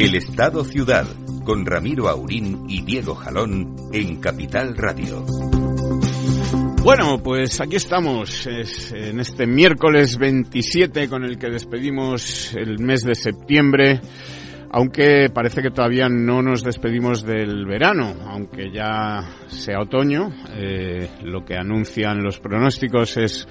El Estado Ciudad, con Ramiro Aurín y Diego Jalón en Capital Radio. Bueno, pues aquí estamos en este miércoles 27 con el que despedimos el mes de septiembre, aunque parece que todavía no nos despedimos del verano, aunque ya sea otoño, eh, lo que anuncian los pronósticos es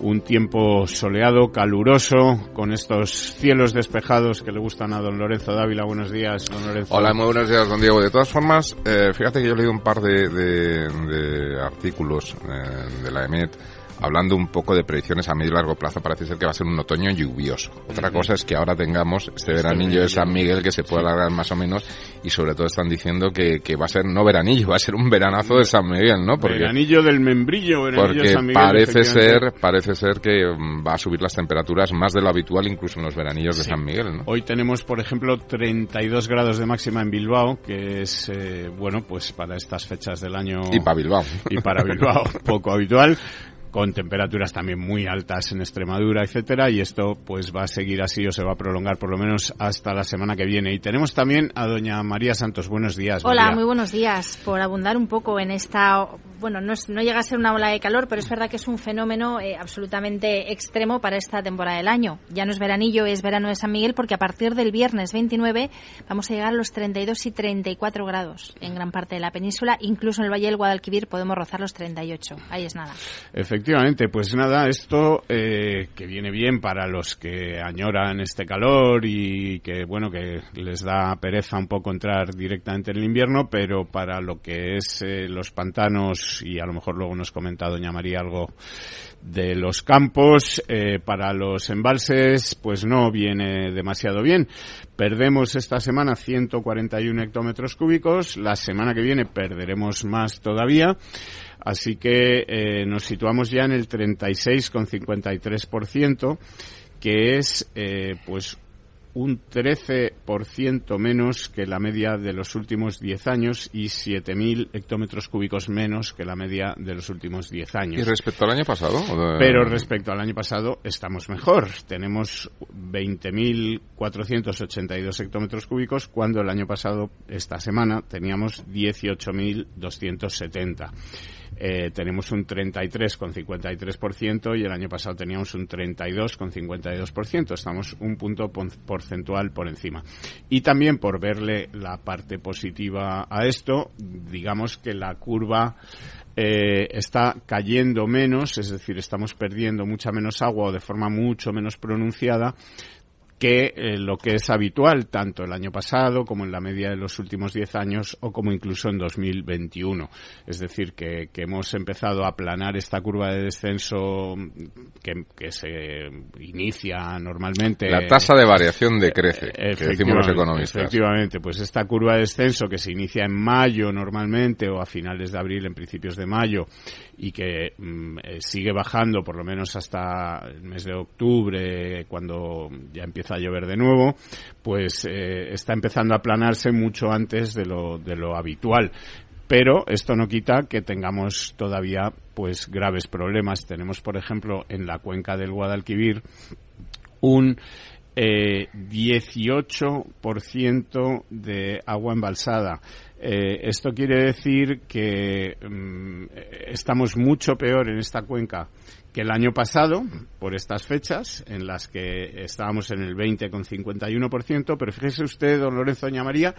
un tiempo soleado, caluroso, con estos cielos despejados que le gustan a don Lorenzo Dávila. Buenos días, don Lorenzo. Hola, muy buenos días, don Diego. De todas formas, eh, fíjate que yo he leído un par de, de, artículos eh, de la EMET hablando un poco de predicciones a medio y largo plazo, parece ser que va a ser un otoño lluvioso. Otra cosa es que ahora tengamos este, este veranillo de San Miguel que se puede alargar más o menos y sobre todo están diciendo que, que va a ser no veranillo, va a ser un veranazo de San Miguel, ¿no? Porque, veranillo del membrillo, veranillo porque de San Miguel, parece ser, parece ser que mm, va a subir las temperaturas más de lo habitual incluso en los veranillos de San Miguel, ¿no? Hoy tenemos, por ejemplo, 32 grados de máxima en Bilbao, que es, eh, bueno, pues para estas fechas del año... Y para Bilbao. Y para Bilbao, poco habitual con temperaturas también muy altas en Extremadura, etcétera, y esto pues va a seguir así o se va a prolongar por lo menos hasta la semana que viene. Y tenemos también a doña María Santos. Buenos días. Hola, muy buenos días. Por abundar un poco en esta, bueno, no, no llega a ser una ola de calor, pero es verdad que es un fenómeno eh, absolutamente extremo para esta temporada del año. Ya no es veranillo, es verano de San Miguel, porque a partir del viernes 29 vamos a llegar a los 32 y 34 grados en gran parte de la península, incluso en el Valle del Guadalquivir podemos rozar los 38. Ahí es nada. Efectivamente, pues nada, esto eh, que viene bien para los que añoran este calor y que, bueno, que les da pereza un poco entrar directamente en el invierno, pero para lo que es eh, los pantanos, y a lo mejor luego nos comenta doña María algo de los campos, eh, para los embalses, pues no viene demasiado bien. Perdemos esta semana 141 hectómetros cúbicos, la semana que viene perderemos más todavía. Así que eh, nos situamos ya en el 36,53%, que es eh, pues un 13% menos que la media de los últimos 10 años y 7.000 hectómetros cúbicos menos que la media de los últimos 10 años. ¿Y respecto al año pasado? Pero respecto al año pasado estamos mejor. Tenemos 20.482 hectómetros cúbicos cuando el año pasado, esta semana, teníamos 18.270. Eh, tenemos un 33,53% y el año pasado teníamos un 32,52%. Estamos un punto porcentual por encima. Y también por verle la parte positiva a esto, digamos que la curva eh, está cayendo menos, es decir, estamos perdiendo mucha menos agua o de forma mucho menos pronunciada que eh, lo que es habitual tanto el año pasado como en la media de los últimos 10 años o como incluso en 2021. Es decir, que, hemos empezado a aplanar esta curva de descenso que, se inicia normalmente. La tasa de variación decrece, que decimos los economistas. Efectivamente, pues esta curva de descenso que se inicia en mayo normalmente o a finales de abril, en principios de mayo y que mm, eh, sigue bajando por lo menos hasta el mes de octubre cuando ya empieza a llover de nuevo, pues eh, está empezando a aplanarse mucho antes de lo, de lo habitual pero esto no quita que tengamos todavía pues graves problemas. Tenemos, por ejemplo, en la cuenca del Guadalquivir un eh, 18% de agua embalsada. Eh, esto quiere decir que mm, estamos mucho peor en esta cuenca que el año pasado, por estas fechas, en las que estábamos en el 20,51%, pero fíjese usted, don Lorenzo Doña María,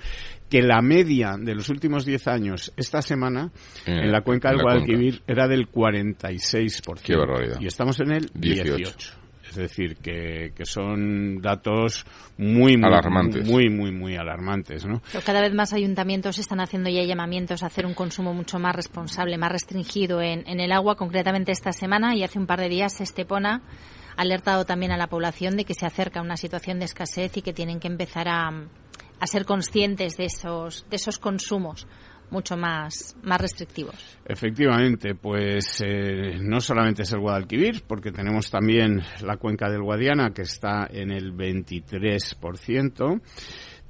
que la media de los últimos 10 años, esta semana, eh, en la cuenca del Guadalquivir, era del 46%. Qué barbaridad. Y estamos en el 18. Es decir, que, que son datos muy, muy, Alarmantes. muy, muy, muy alarmantes, ¿no? Pero cada vez más ayuntamientos están haciendo ya llamamientos a hacer un consumo mucho más responsable, más restringido en, en el agua. Concretamente esta semana y hace un par de días Estepona ha alertado también a la población de que se acerca una situación de escasez y que tienen que empezar a, a ser conscientes de esos, de esos consumos mucho más, más restrictivos. Efectivamente, pues eh, no solamente es el Guadalquivir, porque tenemos también la cuenca del Guadiana, que está en el 23%.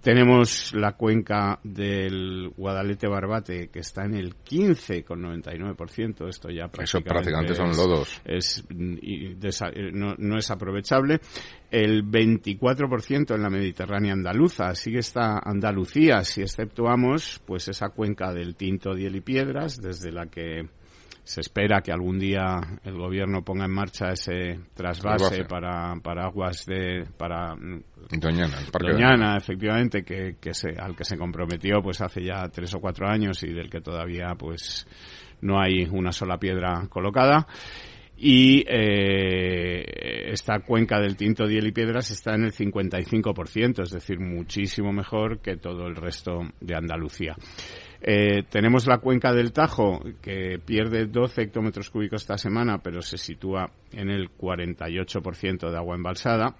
Tenemos la cuenca del Guadalete Barbate, que está en el 15,99%. Esto ya prácticamente, Eso prácticamente son lodos. es, y desa- eh, no, no es aprovechable. El 24% en la Mediterránea andaluza. Sigue está Andalucía, si exceptuamos pues esa cuenca del Tinto, Diel y Piedras, desde la que se espera que algún día el gobierno ponga en marcha ese trasvase para, para aguas de para Doñana, el parque Doñana, efectivamente, que, que se, al que se comprometió pues hace ya tres o cuatro años y del que todavía pues no hay una sola piedra colocada. Y eh, esta cuenca del Tinto, Diel y Piedras está en el 55%, es decir, muchísimo mejor que todo el resto de Andalucía. Eh, tenemos la cuenca del Tajo, que pierde 12 hectómetros cúbicos esta semana, pero se sitúa en el 48% de agua embalsada.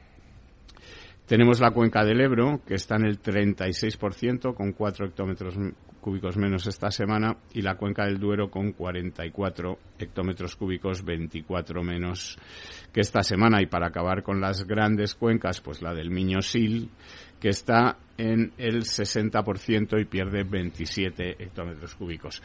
Tenemos la cuenca del Ebro, que está en el 36%, con 4 hectómetros cúbicos menos esta semana, y la cuenca del Duero con 44 hectómetros cúbicos, 24 menos que esta semana. Y para acabar con las grandes cuencas, pues la del Miño-Sil, que está en el 60% y pierde 27 hectómetros cúbicos.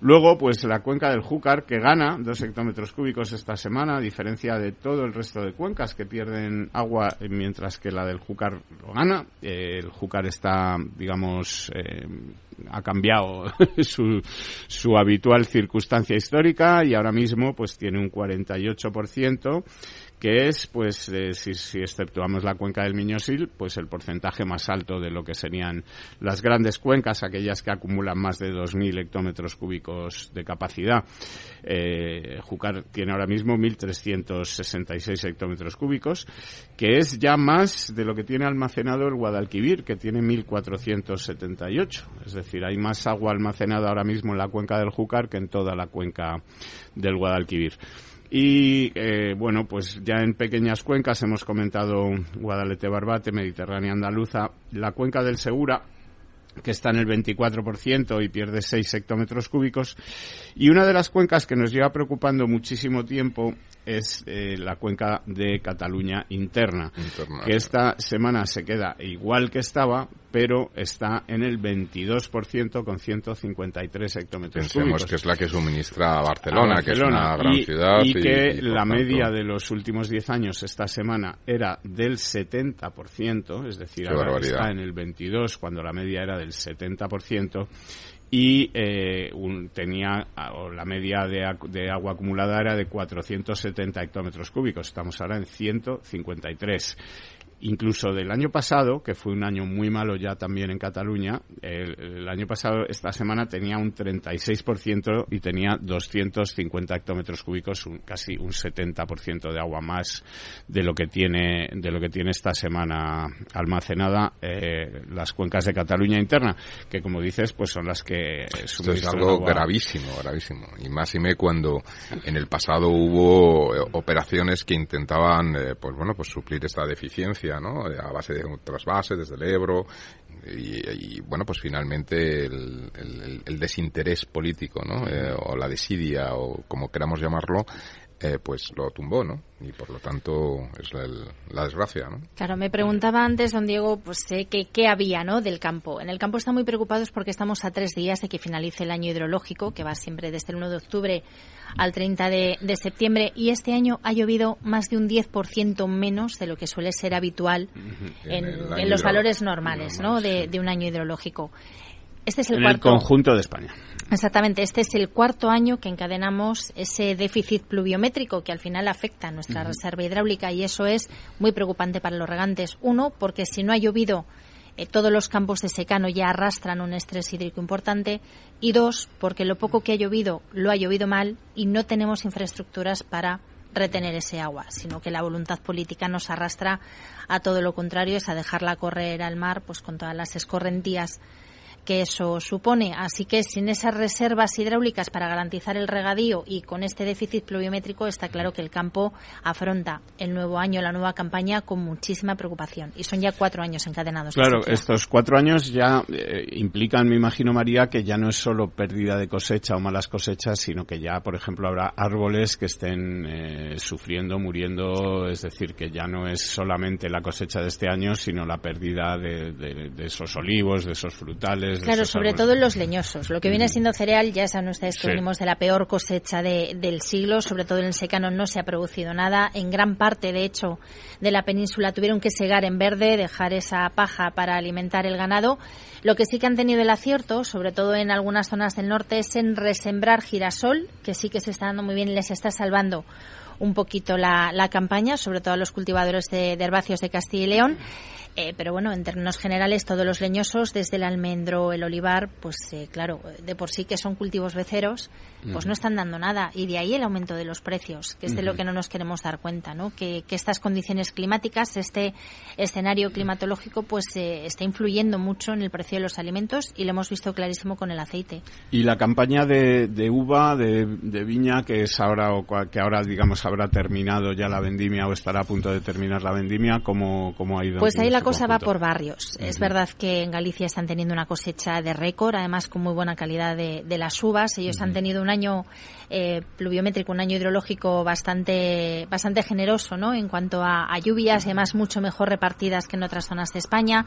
Luego, pues la cuenca del Júcar, que gana 2 hectómetros cúbicos esta semana, a diferencia de todo el resto de cuencas que pierden agua, mientras que la del Júcar lo gana. Eh, el Júcar está, digamos, eh, ha cambiado su, su habitual circunstancia histórica y ahora mismo pues tiene un 48% que es, pues, si, si exceptuamos la cuenca del Miñosil, pues el porcentaje más alto de lo que serían las grandes cuencas, aquellas que acumulan más de 2.000 hectómetros cúbicos de capacidad. Eh, Júcar tiene ahora mismo 1.366 hectómetros cúbicos, que es ya más de lo que tiene almacenado el Guadalquivir, que tiene 1.478. Es decir, hay más agua almacenada ahora mismo en la cuenca del Júcar que en toda la cuenca del Guadalquivir. Y eh, bueno, pues ya en pequeñas cuencas hemos comentado Guadalete Barbate, Mediterránea Andaluza, la cuenca del Segura, que está en el 24% y pierde 6 hectómetros cúbicos. Y una de las cuencas que nos lleva preocupando muchísimo tiempo es eh, la cuenca de Cataluña interna, Interna, que esta semana se queda igual que estaba, pero está en el 22% con 153 hectómetros Pensemos cúbicos que es la que suministra a Barcelona, a que es Barcelona. una gran y, ciudad. y que por la tanto, media de los últimos 10 años esta semana era del 70%, es decir, Qué ahora barbaridad. está en el 22 cuando la media era del 70% y eh, un- tenía o la media de, de agua acumulada era de 470 hectómetros cúbicos, estamos ahora en 153 incluso del año pasado, que fue un año muy malo ya también en Cataluña, el, el año pasado, esta semana tenía un 36% y tenía 250 hectómetros cúbicos, un- casi un 70% de agua más de lo que tiene, de lo que tiene esta semana almacenada eh, las cuencas de Cataluña interna, que como dices, pues son las que Esto es algo agua. gravísimo, gravísimo. Y más y me cuando en el pasado hubo eh, operaciones que intentaban, eh, pues bueno, pues suplir esta deficiencia, ¿no? A base de un trasvase desde el Ebro. Y, y, bueno, pues finalmente el, el- el desinterés político, ¿no? Eh, o la desidia, o como queramos llamarlo, eh, pues lo tumbó, ¿no? Y por lo tanto es la, el- la desgracia, ¿no? Claro, me preguntaba antes, don Diego, pues eh, que, qué había ¿no? del campo. En el campo están muy preocupados porque estamos a tres días de que finalice el año hidrológico, que va siempre desde el 1 de octubre al 30 de, de septiembre, y este año ha llovido más de un 10% menos de lo que suele ser habitual en, los valores normales ¿no? de, de un año hidrológico. Este es el en el conjunto de España. Exactamente, este es el cuarto año que encadenamos ese déficit pluviométrico que al final afecta a nuestra reserva hidráulica y eso es muy preocupante para los regantes. Uno, porque si no ha llovido, eh, todos los campos de secano ya arrastran un estrés hídrico importante. Y dos, porque lo poco que ha llovido lo ha llovido mal y no tenemos infraestructuras para retener ese agua, sino que la voluntad política nos arrastra a todo lo contrario, es a dejarla correr al mar, pues con todas las escorrentías que eso supone. Así que sin esas reservas hidráulicas para garantizar el regadío y con este déficit pluviométrico está claro que el campo afronta el nuevo año, la nueva campaña con muchísima preocupación. Y son ya cuatro años encadenados. Claro, estos cuatro años ya eh, implican, me imagino María, que ya no es solo pérdida de cosecha o malas cosechas, sino que ya, por ejemplo, habrá árboles que estén eh, sufriendo, muriendo, es decir, que ya no es solamente la cosecha de este año, sino la pérdida de, de esos olivos, de esos frutales, Claro, sobre todo en los leñosos. Lo que viene siendo cereal, ya saben ustedes que venimos de la peor cosecha del siglo, sobre todo en el secano no se ha producido nada. En gran parte, de hecho, de la península tuvieron que segar en verde, dejar esa paja para alimentar el ganado. Lo que sí que han tenido el acierto, sobre todo en algunas zonas del norte, es en resembrar girasol, que sí que se está dando muy bien y les está salvando un poquito la, campaña, sobre todo a los cultivadores de, de herbáceos de Castilla y León. Eh, pero bueno, en términos generales, todos los leñosos, desde el almendro, el olivar, pues eh, claro, de por sí que son cultivos beceros, pues no están dando nada. Y de ahí el aumento de los precios, que es de lo que no nos queremos dar cuenta, ¿no? Que, estas condiciones climáticas, este escenario climatológico, pues eh, está influyendo mucho en el precio de los alimentos y lo hemos visto clarísimo con el aceite. Y la campaña de, uva, de, viña, que es ahora, o que ahora, digamos, habrá terminado ya la vendimia o estará a punto de terminar la vendimia, ¿cómo, cómo ha ido? Pues ahí la cosa va por barrios. Es verdad que en Galicia están teniendo una cosecha de récord, además con muy buena calidad de, las uvas. Ellos han tenido un año eh, pluviométrico, un año hidrológico bastante, bastante generoso, ¿no? En cuanto a, lluvias y además mucho mejor repartidas que en otras zonas de España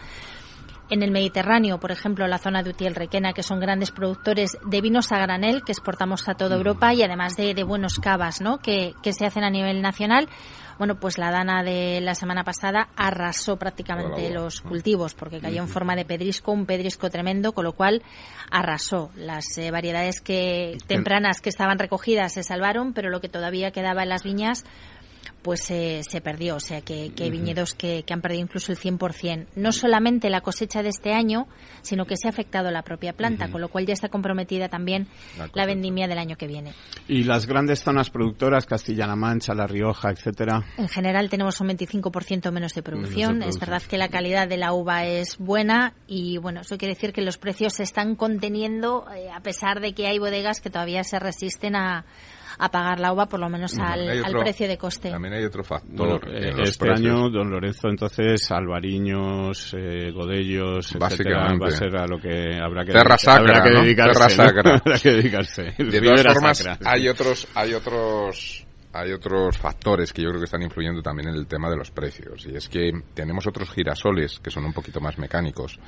en el Mediterráneo, por ejemplo, la zona de Utiel Requena, que son grandes productores de vinos a granel que exportamos a toda Europa y además de, buenos cavas ¿no? que, que, se hacen a nivel nacional. Bueno, pues la dana de la semana pasada arrasó prácticamente los cultivos porque cayó en forma de pedrisco, un pedrisco tremendo, con lo cual arrasó. Las eh, variedades que tempranas que estaban recogidas se salvaron, pero lo que todavía quedaba en las viñas pues se perdió. O sea, que, hay viñedos que, han perdido incluso el 100%. No solamente la cosecha de este año, sino que se ha afectado la propia planta, con lo cual ya está comprometida también la, vendimia del año que viene. ¿Y las grandes zonas productoras, Castilla-La Mancha, La Rioja, etcétera? En general tenemos un 25% menos de producción. Es verdad que la calidad de la uva es buena y, bueno, eso quiere decir que los precios se están conteniendo eh, a pesar de que hay bodegas que todavía se resisten a a pagar la uva por lo menos al, precio de coste. También hay otro factor. Eh, este año, don Lorenzo, entonces, albariños, eh, godellos, etcétera, va a ser a lo que habrá que, Terra sacra, que dedicarse. habrá que dedicarse. De todas formas, hay otros, hay otros hay otros factores que yo creo que están influyendo también en el tema de los precios. Y es que tenemos otros girasoles que son un poquito más mecánicos,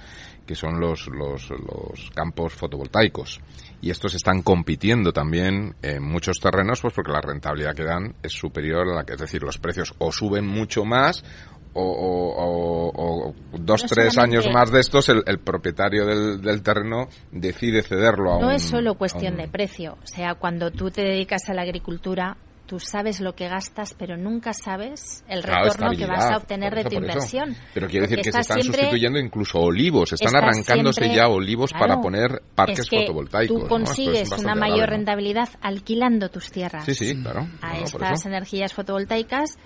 que son los, los, los campos fotovoltaicos. Y estos están compitiendo también en muchos terrenos, pues porque la rentabilidad que dan es superior a la que, es decir, los precios o suben mucho más o, dos, tres años más de estos, el, propietario del, del, terreno decide cederlo a no es solo cuestión de precio. O sea, cuando tú te dedicas a la agricultura, tú sabes lo que gastas, pero nunca sabes el retorno que vas a obtener de tu inversión. Pero quiere decir que se están sustituyendo incluso olivos, están arrancándose ya olivos para poner parques fotovoltaicos. Tú consigues una mayor rentabilidad alquilando tus tierras sí, sí, claro. a estas energías fotovoltaicas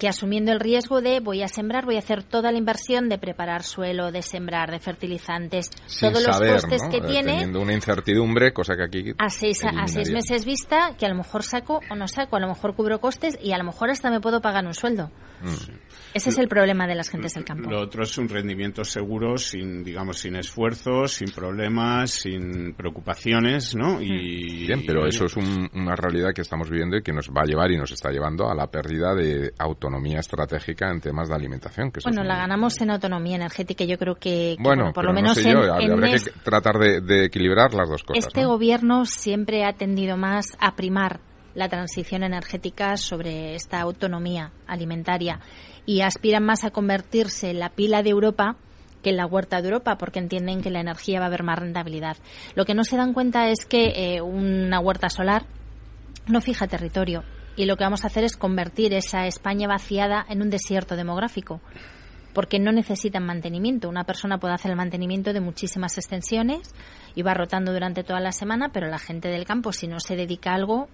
que asumiendo el riesgo de voy a sembrar, voy a hacer toda la inversión de preparar suelo, de sembrar, de fertilizantes, todos los costes que tiene. Teniendo una incertidumbre, cosa que aquí. A seis, a seis meses vista, que a lo mejor saco o no saco, a lo mejor cubro costes y a lo mejor hasta me puedo pagar un sueldo. Mm. Ese es el problema de las gentes del campo. Lo otro es un rendimiento seguro, sin, digamos, sin esfuerzos, sin problemas, sin preocupaciones, ¿no? Y, Bien, pero eso es una realidad que estamos viviendo y que nos va a llevar y nos está llevando a la pérdida de autonomía estratégica en temas de alimentación. Que bueno, la ganamos en autonomía energética. Yo creo que, bueno, por lo menos en, habría que tratar de, de, equilibrar las dos cosas. Este gobierno siempre ha tendido más a primar la transición energética sobre esta autonomía alimentaria y aspiran más a convertirse en la pila de Europa que en la huerta de Europa, porque entienden que la energía va a haber más rentabilidad. Lo que no se dan cuenta es que eh, una huerta solar no fija territorio y lo que vamos a hacer es convertir esa España vaciada en un desierto demográfico porque no necesitan mantenimiento. Una persona puede hacer el mantenimiento de muchísimas extensiones y va rotando durante toda la semana, pero la gente del campo, si no se dedica a algo,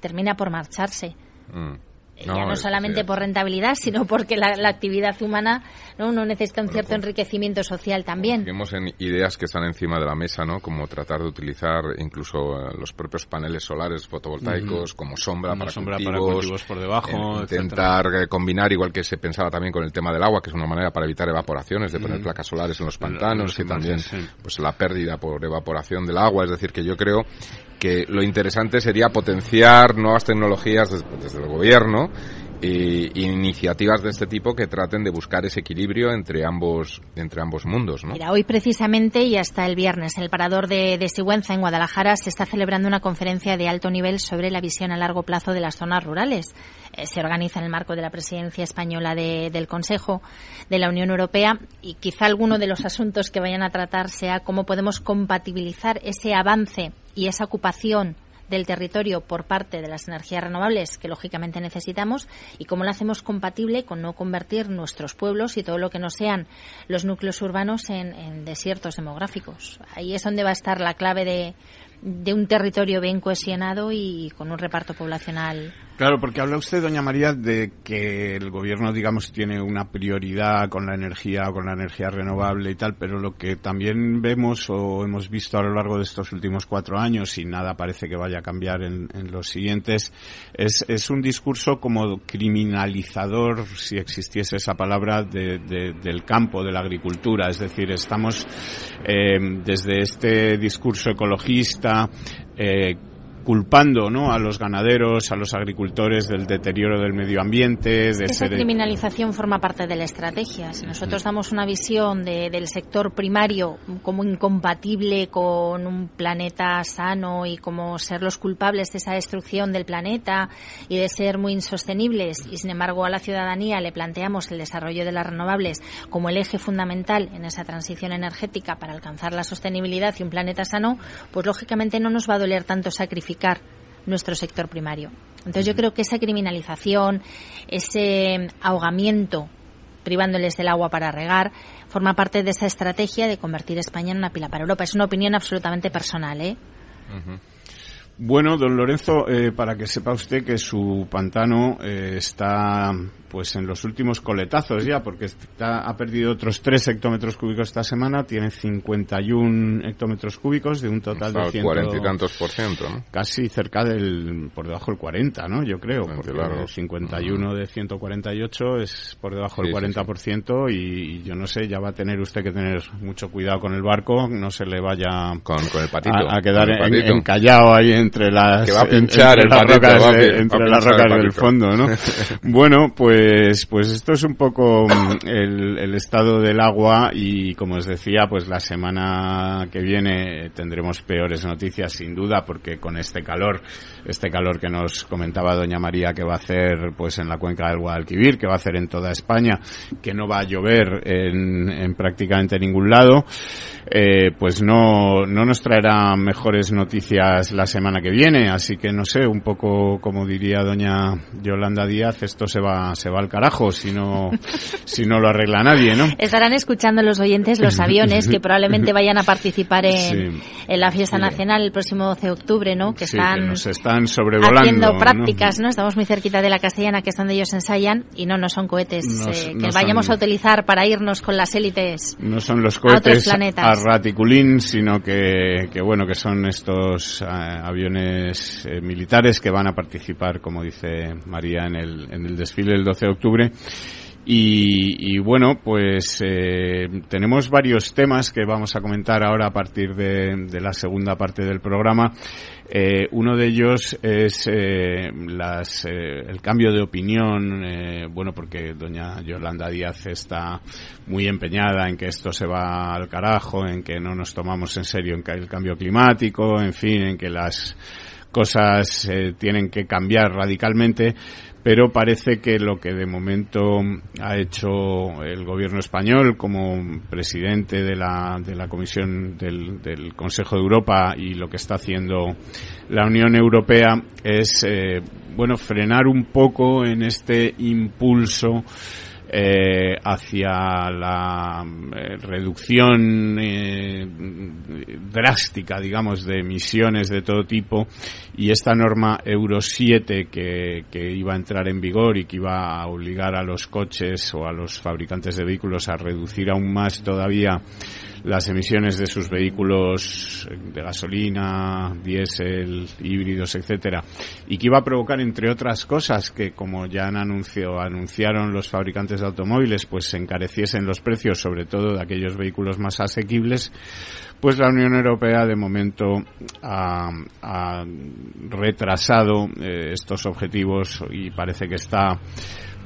termina por marcharse. Mm. ya no solamente por rentabilidad, sino porque la, actividad humana no uno necesita un cierto enriquecimiento social también. Vemos en ideas que están encima de la mesa, ¿no? Como tratar de utilizar incluso eh, los propios paneles solares fotovoltaicos como sombra, para, sombra cultivos, por debajo, intentar eh, combinar igual que se pensaba también con el tema del agua, que es una manera para evitar evaporaciones, de poner placas solares en los pantanos, y también pues la pérdida por evaporación del agua, es decir, que yo creo que lo interesante sería potenciar nuevas tecnologías desde, el gobierno e iniciativas de este tipo que traten de buscar ese equilibrio entre ambos entre ambos mundos. ¿no? Mira, hoy precisamente y hasta el viernes en el parador de, de Sigüenza, en Guadalajara, se está celebrando una conferencia de alto nivel sobre la visión a largo plazo de las zonas rurales. Eh, se organiza en el marco de la presidencia española del Consejo de la Unión Europea y quizá alguno de los asuntos que vayan a tratar sea cómo podemos compatibilizar ese avance y esa ocupación del territorio por parte de las energías renovables que lógicamente necesitamos y cómo lo hacemos compatible con no convertir nuestros pueblos y todo lo que no sean los núcleos urbanos en, desiertos demográficos. Ahí es donde va a estar la clave de, de un territorio bien cohesionado y con un reparto poblacional Claro, porque habla usted, doña María, de que el gobierno, digamos, tiene una prioridad con la energía, con la energía renovable y tal, pero lo que también vemos o hemos visto a lo largo de estos últimos cuatro años, y nada parece que vaya a cambiar en, los siguientes, es, es, un discurso como criminalizador, si existiese esa palabra, de, del campo, de la agricultura. Es decir, estamos eh, desde este discurso ecologista, eh, culpando ¿no? a los ganaderos, a los agricultores del deterioro del medio ambiente. De Esa criminalización forma parte de la estrategia. Si nosotros damos una visión de, del sector primario como incompatible con un planeta sano y como ser los culpables de esa destrucción del planeta y de ser muy insostenibles, y sin embargo a la ciudadanía le planteamos el desarrollo de las renovables como el eje fundamental en esa transición energética para alcanzar la sostenibilidad y un planeta sano, pues lógicamente no nos va a doler tanto sacrificar nuestro sector primario. Entonces yo creo que esa criminalización, ese ahogamiento privándoles del agua para regar, forma parte de esa estrategia de convertir España en una pila para Europa. Es una opinión absolutamente personal, ¿eh? Bueno, don Lorenzo, eh, para que sepa usted que su pantano eh, está pues en los últimos coletazos ya, porque ha perdido otros 3 hectómetros cúbicos esta semana, tiene 51 hectómetros cúbicos de un total de 100, 40 y tantos por ciento, ¿no? Casi cerca del, por debajo del 40, ¿no? Yo creo, porque claro. 51 de 148 es por debajo del 40% y, yo no sé, ya va a tener usted que tener mucho cuidado con el barco, no se le vaya con, el patito, a, quedar encallado ahí entre las, que va a pinchar el entre las rocas del fondo, ¿no? bueno, pues pues, esto es un poco mm, el, estado del agua y como os decía, pues la semana que viene tendremos peores noticias sin duda porque con este calor, este calor que nos comentaba doña María que va a hacer pues en la cuenca del Guadalquivir, que va a hacer en toda España, que no va a llover en, en prácticamente ningún lado, eh, pues no, no nos traerá mejores noticias la semana que viene, así que no sé, un poco como diría doña Yolanda Díaz, esto se va, se va al carajo si no, si no lo arregla nadie, ¿no? Estarán escuchando los oyentes los aviones que probablemente vayan a participar en, en la fiesta nacional el próximo 12 de octubre, ¿no? Que están, nos están sobrevolando. Haciendo prácticas, ¿no? Estamos muy cerquita de la castellana, que es donde ellos ensayan, y no, no son cohetes eh, que vayamos a utilizar para irnos con las élites. No son los cohetes a, a raticulín, sino que, que, bueno, que son estos eh, aviones eh, militares que van a participar, como dice María, en el, en el desfile del 12 de octubre. Y, bueno, pues eh, tenemos varios temas que vamos a comentar ahora a partir de, la segunda parte del programa. Eh, uno de ellos es eh, las, el cambio de opinión, bueno, porque doña Yolanda Díaz está muy empeñada en que esto se va al carajo, en que no nos tomamos en serio el cambio climático, en fin, en que las cosas tienen que cambiar radicalmente pero parece que lo que de momento ha hecho el gobierno español como presidente de la, de la Comisión del, Consejo de Europa y lo que está haciendo la Unión Europea es, eh, bueno, frenar un poco en este impulso eh, hacia la eh, reducción eh, drástica, digamos, de emisiones de todo tipo y esta norma Euro 7 que, que iba a entrar en vigor y que iba a obligar a los coches o a los fabricantes de vehículos a reducir aún más todavía las emisiones de sus vehículos de gasolina, diésel, híbridos, etcétera, y que iba a provocar, entre otras cosas, que como ya han anunciado, anunciaron los fabricantes de automóviles, pues se encareciesen los precios, sobre todo de aquellos vehículos más asequibles, pues la Unión Europea de momento ha, retrasado eh, estos objetivos y parece que está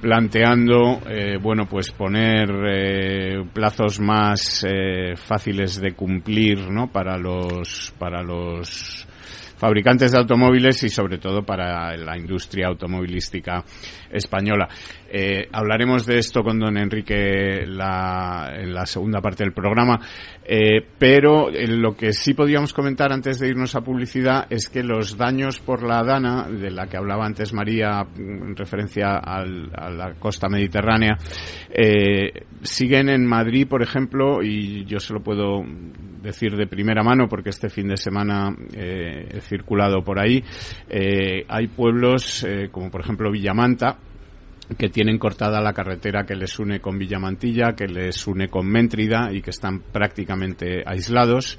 planteando eh, bueno pues poner eh, plazos más eh, fáciles de cumplir no para los para los fabricantes de automóviles y sobre todo para la industria automovilística española. Eh, hablaremos de esto con don Enrique la, en la segunda parte del programa, eh, pero lo que sí podíamos comentar antes de irnos a publicidad es que los daños por la Dana, de la que hablaba antes María en referencia al, a la costa mediterránea, eh, siguen en Madrid, por ejemplo, y yo se lo puedo decir de primera mano porque este fin de semana eh, he circulado por ahí. Eh, hay pueblos eh, como por ejemplo Villamanta que tienen cortada la carretera que les une con Villamantilla, que les une con Méntrida y que están prácticamente aislados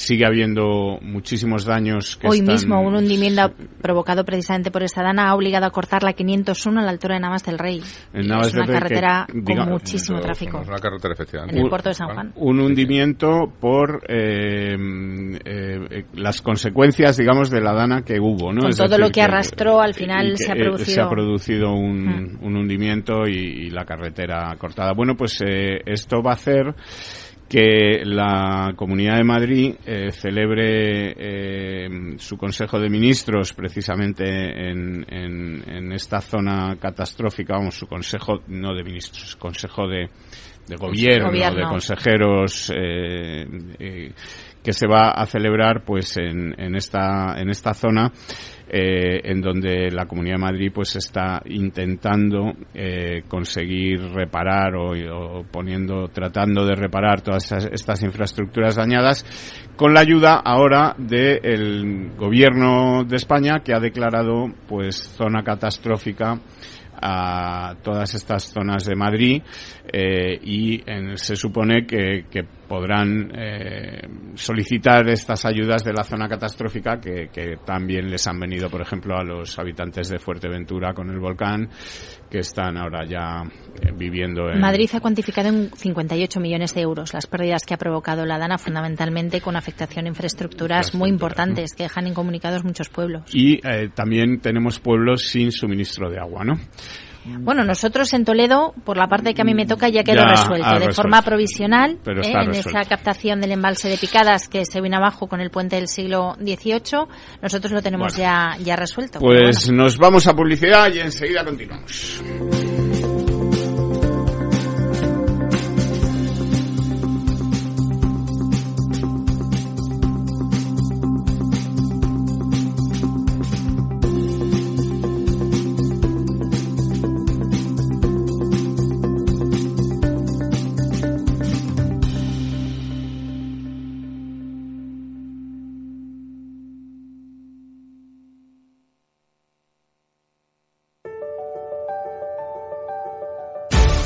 sigue habiendo muchísimos daños. Que Hoy mismo un hundimiento provocado precisamente por esta dana ha obligado a cortar la 501 a la altura de Navas del Rey. es una carretera con muchísimo tráfico. Una carretera, En el puerto de San Juan. Un hundimiento por eh, eh, las consecuencias, digamos, de la dana que hubo. ¿no? Con todo lo que arrastró, al final se ha producido. Se ha producido un, mm. hundimiento y, la carretera cortada. Bueno, pues eh, esto va a hacer que la Comunidad de Madrid eh, celebre eh, su Consejo de Ministros precisamente en, en, esta zona catastrófica, vamos, su Consejo, no de Ministros, Consejo de, de Gobierno, de consejeros eh, que se va a celebrar pues en, en esta en esta zona eh, en donde la Comunidad de Madrid pues está intentando eh, conseguir reparar o, poniendo, tratando de reparar todas estas infraestructuras dañadas con la ayuda ahora del gobierno de España que ha declarado pues zona catastrófica a todas estas zonas de Madrid eh, y se supone que, que podrán eh, solicitar estas ayudas de la zona catastrófica que, que, también les han venido, por ejemplo, a los habitantes de Fuerteventura con el volcán, que están ahora ya eh, viviendo en... Madrid ha cuantificado en 58 millones de euros las pérdidas que ha provocado la DANA, fundamentalmente con afectación a infraestructuras muy importantes que dejan incomunicados muchos pueblos. Y eh, también tenemos pueblos sin suministro de agua, ¿no? Bueno, nosotros en Toledo, por la parte que a mí me toca, ya quedó resuelto de forma provisional ¿eh? en esa captación del embalse de Picadas que se viene abajo con el puente del siglo XVIII. Nosotros lo tenemos ya, ya resuelto. Pues nos vamos a publicidad y enseguida continuamos.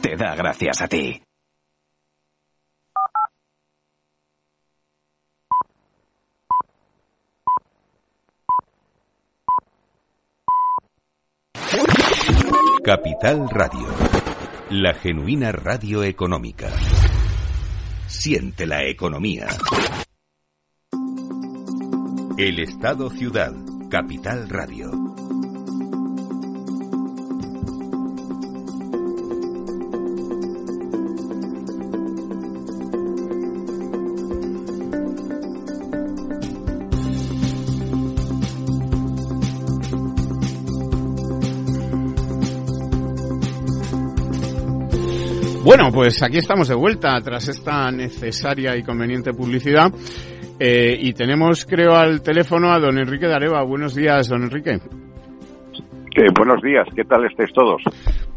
te da gracias a ti. Capital Radio, la genuina radio económica. Siente la economía. El Estado Ciudad, Capital Radio. Pues aquí estamos de vuelta tras esta necesaria y conveniente publicidad. Eh, y tenemos, creo, al teléfono a don Enrique Dareva. Buenos días, don Enrique. buenos días, ¿qué tal estáis todos?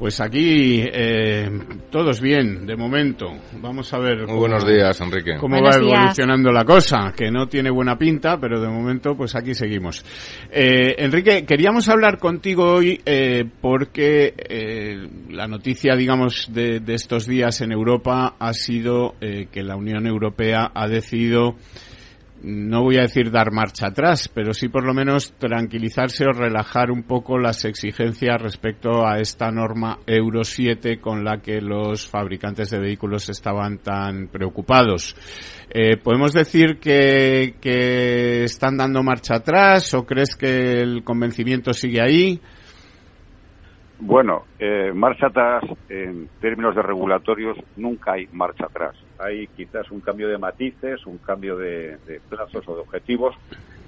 Pues aquí eh, todos bien, de momento. Vamos a ver. Muy buenos días, Enrique. Cómo va evolucionando la cosa, que no tiene buena pinta, pero de momento, pues aquí seguimos. Eh, Enrique, queríamos hablar contigo hoy eh, porque eh, la noticia, digamos, de, de, estos días en Europa ha sido eh, que la Unión Europea ha decidido no voy a decir dar marcha atrás, pero sí por lo menos tranquilizarse o relajar un poco las exigencias respecto a esta norma Euro 7 con la que los fabricantes de vehículos estaban tan preocupados. Eh, ¿Podemos decir que, que están dando marcha atrás o crees que el convencimiento sigue ahí? Bueno, eh, marcha atrás en términos de regulatorios nunca hay marcha atrás. Hay quizás un cambio de matices, un cambio de, plazos o de objetivos,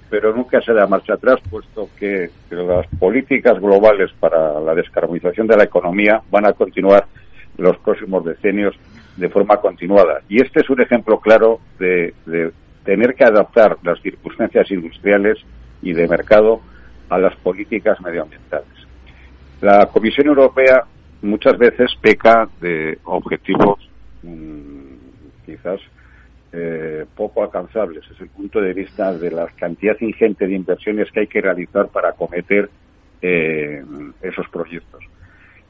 pero nunca se da marcha atrás, puesto que, las políticas globales para la descarbonización de la economía van a continuar los próximos decenios de forma continuada. Y este es un ejemplo claro de tener que adaptar las circunstancias industriales y de mercado a las políticas medioambientales. La Comisión Europea muchas veces peca de objetivos mm, quizás eh, poco alcanzables desde el punto de vista de la cantidad ingente de inversiones que hay que realizar para acometer eh, esos proyectos.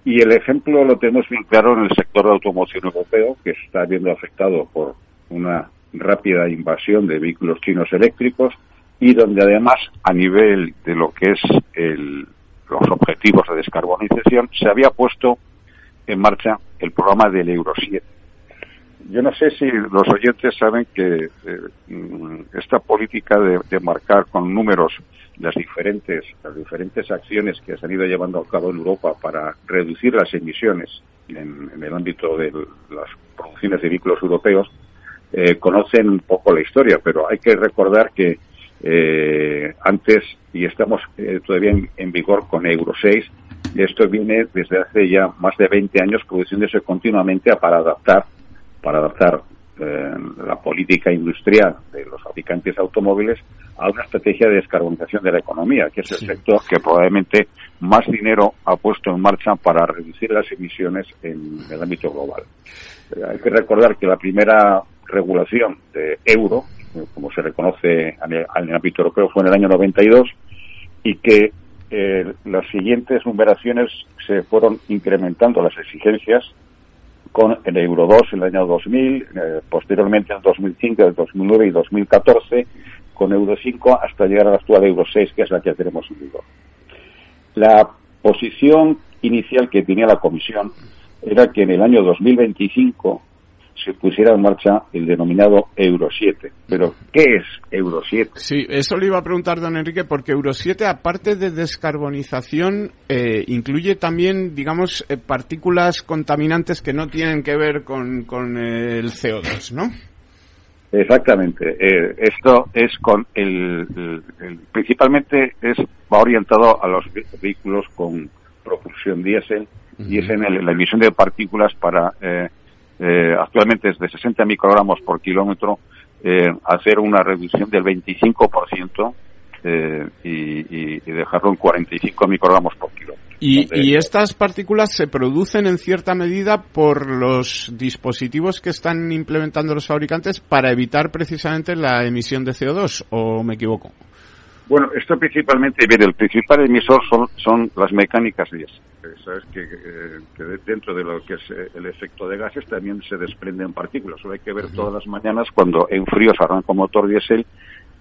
Y el ejemplo lo tenemos bien claro en el sector de automoción europeo, que está viendo afectado por una rápida invasión de vehículos chinos eléctricos y donde además a nivel de lo que es el, los objetivos de descarbonización, se había puesto en marcha el programa del Euro 7. Yo no sé si los oyentes saben que eh, mm, esta política de, marcar con números las diferentes, las diferentes acciones que se han ido llevando a cabo en Europa para reducir las emisiones en, el ámbito de las producciones de vehículos europeos, eh, conocen un poco la historia, pero hay que recordar que eh, antes y estamos eh, todavía en, vigor con Euro 6. Esto viene desde hace ya más de 20 años produciéndose continuamente para adaptar, para adaptar eh, la política industrial de los fabricantes automóviles a una estrategia de descarbonización de la economía, que es el sector que probablemente más dinero ha puesto en marcha para reducir las emisiones en el ámbito global. Eh, hay que recordar que la primera regulación de euro, como se reconoce en el, en el ámbito europeo, fue en el año 92 y que eh, las siguientes numeraciones se fueron incrementando las exigencias con el Euro 2 en el año 2000, eh, posteriormente en 2005, el 2009 y 2014, con Euro 5 hasta llegar a la actual Euro 6, que es la que tenemos en vigor. La posición inicial que tenía la Comisión era que en el año 2025 se pusiera en marcha el denominado Euro 7. Pero, ¿qué es Euro 7? Sí, eso le iba a preguntar, don Enrique, porque Euro 7, aparte de descarbonización, eh, incluye también, digamos, eh, partículas contaminantes que no tienen que ver con, con el CO2, ¿no? Exactamente. Eh, esto es con el, principalmente es va orientado a los vehículos con propulsión diésel y es en la emisión de partículas para, eh, actualmente es de 60 microgramos por kilómetro, eh, hacer una reducción del 25% eh, y, y, dejarlo en 45 microgramos por kilómetro. ¿Y, ¿Y, estas partículas se producen en cierta medida por los dispositivos que están implementando los fabricantes para evitar precisamente la emisión de CO2 o me equivoco? Bueno, esto principalmente, bien, el principal emisor son, son las mecánicas diésel. Sabes que, eh, que, dentro de lo que es eh, el efecto de gases también se desprenden partículas. Solo hay que ver todas las mañanas cuando en frío se arranca un motor diésel,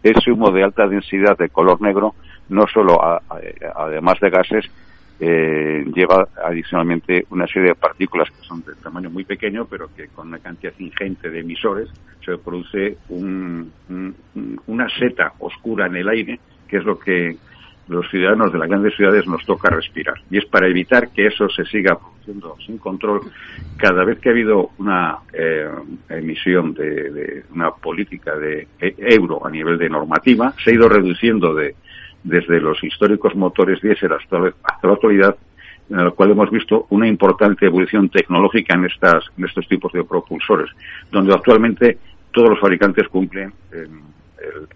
ese humo de alta densidad de color negro, no solo además de gases, eh, lleva adicionalmente una serie de partículas que son de tamaño muy pequeño, pero que con una cantidad ingente de emisores se produce un, una seta oscura en el aire que es lo que los ciudadanos de las grandes ciudades nos toca respirar. Y es para evitar que eso se siga produciendo sin control. Cada vez que ha habido una eh, emisión de, una política de euro a nivel de normativa, se ha ido reduciendo de, desde los históricos motores diésel hasta, la actualidad, en el cual hemos visto una importante evolución tecnológica en, estas, en estos tipos de propulsores, donde actualmente todos los fabricantes cumplen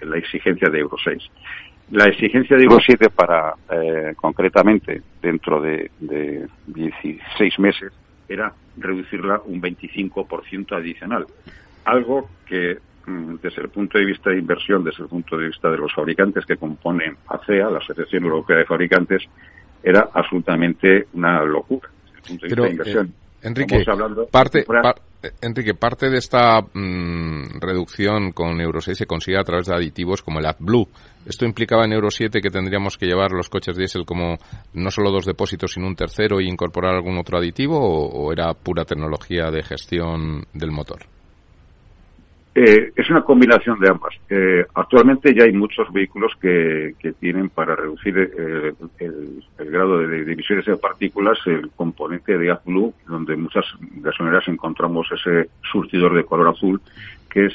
la exigencia de Euro 6. La exigencia de Euro 7 para, eh, concretamente, dentro de, de 16 meses, era reducirla un 25% adicional. Algo que, mm, desde el punto de vista de inversión, desde el punto de vista de los fabricantes que componen ACEA, la Asociación Europea de Fabricantes, era absolutamente una locura. Desde el punto de vista de inversión. Enrique, parte, Enrique, parte de esta mm, reducción con Euro 6 se consigue a través de aditivos como el AdBlue. ¿Esto implicaba en Euro 7 que tendríamos que llevar los coches diésel como no solo dos depósitos, sino un tercero e incorporar algún otro aditivo o era pura tecnología de gestión del motor? Eh, es una combinación de ambas. Eh, actualmente ya hay muchos vehículos que, tienen para reducir eh, el, grado de, emisiones de partículas el componente de AdBlue, donde en muchas gasolineras encontramos ese surtidor de color azul, que es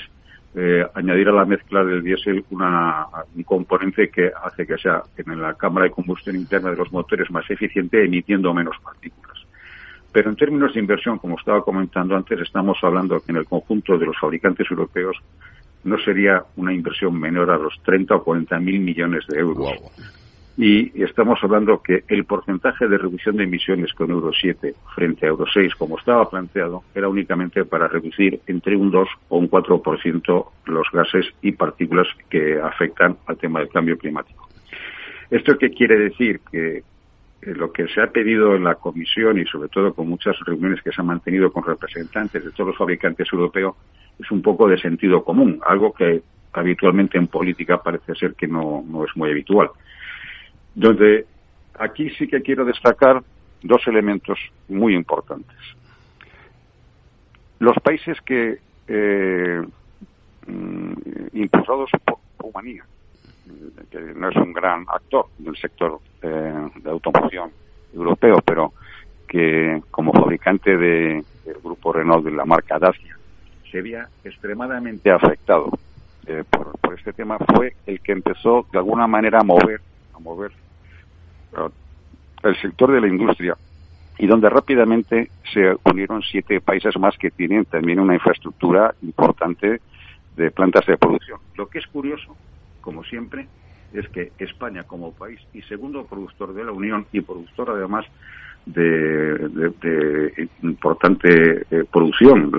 añadir a la mezcla del diésel una, un componente que hace que sea en la cámara de combustión interna de los motores más eficiente, emitiendo menos partículas. Pero en términos de inversión, como estaba comentando antes, estamos hablando que en el conjunto de los fabricantes europeos no sería una inversión menor a los 30 o 40 mil millones de euros. Y estamos hablando que el porcentaje de reducción de emisiones con Euro 7 frente a Euro 6, como estaba planteado, era únicamente para reducir entre un 2 o un 4% los gases y partículas que afectan al tema del cambio climático. ¿Esto qué quiere decir? Que lo que se ha pedido en la comisión y sobre todo con muchas reuniones que se han mantenido con representantes de todos los fabricantes europeos es un poco de sentido común, algo que habitualmente en política parece ser que no, no es muy habitual. Donde aquí sí que quiero destacar dos elementos muy importantes. Los países que, eh, mm, impulsados por Rumanía, que no es un gran actor del sector eh, de automoción europeo, pero que como fabricante de, del grupo Renault de la marca Dacia se veía extremadamente afectado eh, por, por, este tema, fue el que empezó de alguna manera a mover, a mover uh, el sector de la industria y donde rápidamente se unieron siete países más que tienen también una infraestructura importante de plantas de producción. Lo que es curioso, como siempre, es que España como país y segundo productor de la Unión y productor además de, importante eh, producción,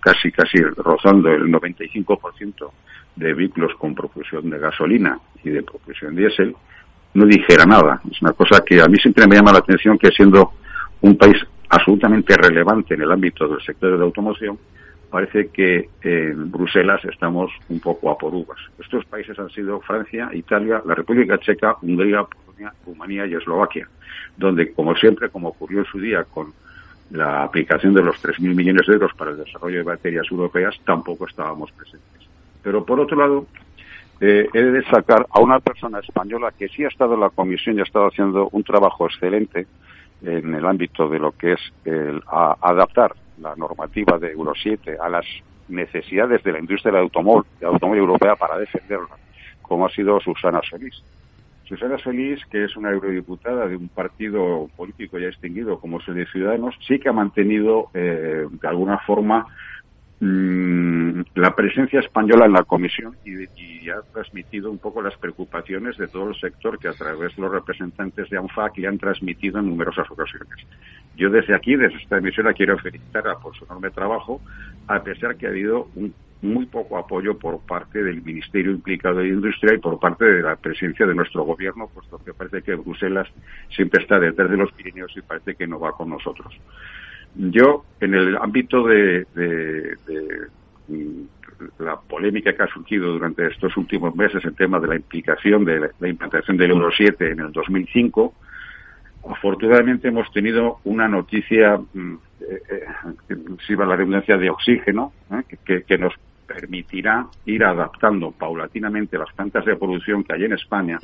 casi casi rozando el 95% de vehículos con propulsión de gasolina y de propulsión diésel, no dijera nada. Es una cosa que a mí siempre me llama la atención que siendo un país absolutamente relevante en el ámbito del sector de la automoción, parece que en Bruselas estamos un poco a por uvas. Estos países han sido Francia, Italia, la República Checa, Hungría, Polonia, Rumanía y Eslovaquia, donde, como siempre, como ocurrió en su día con la aplicación de los 3.000 millones de euros para el desarrollo de baterías europeas, tampoco estábamos presentes. Pero, por otro lado, eh, he de destacar a una persona española que sí ha estado en la comisión y ha estado haciendo un trabajo excelente en el ámbito de lo que es el adaptar la normativa de Euro 7 a las necesidades de la industria del automóvil, automóvil europea para defenderla, como ha sido Susana Solís. Susana Solís, que es una eurodiputada de un partido político ya extinguido como es el de Ciudadanos, sí que ha mantenido eh, de alguna forma mm, la presencia española en la comisión y, ha transmitido un poco las preocupaciones de todo el sector que a través de los representantes de ANFAC le han transmitido en numerosas ocasiones. Yo desde aquí, desde esta emisión, la quiero felicitar por su enorme trabajo, a pesar que ha habido un muy poco apoyo por parte del Ministerio implicado de Industria y por parte de la presencia de nuestro gobierno, puesto que parece que Bruselas siempre está detrás de los Pirineos y parece que no va con nosotros. Yo, en el ámbito de, la polémica que ha surgido durante estos últimos meses en tema de la implicación de la, la implantación del Euro 7 en el 2005, afortunadamente hemos tenido una noticia, mm, eh, eh, si va la redundancia, de oxígeno, ¿eh? que, que, nos permitirá ir adaptando paulatinamente las plantas de producción que hay en España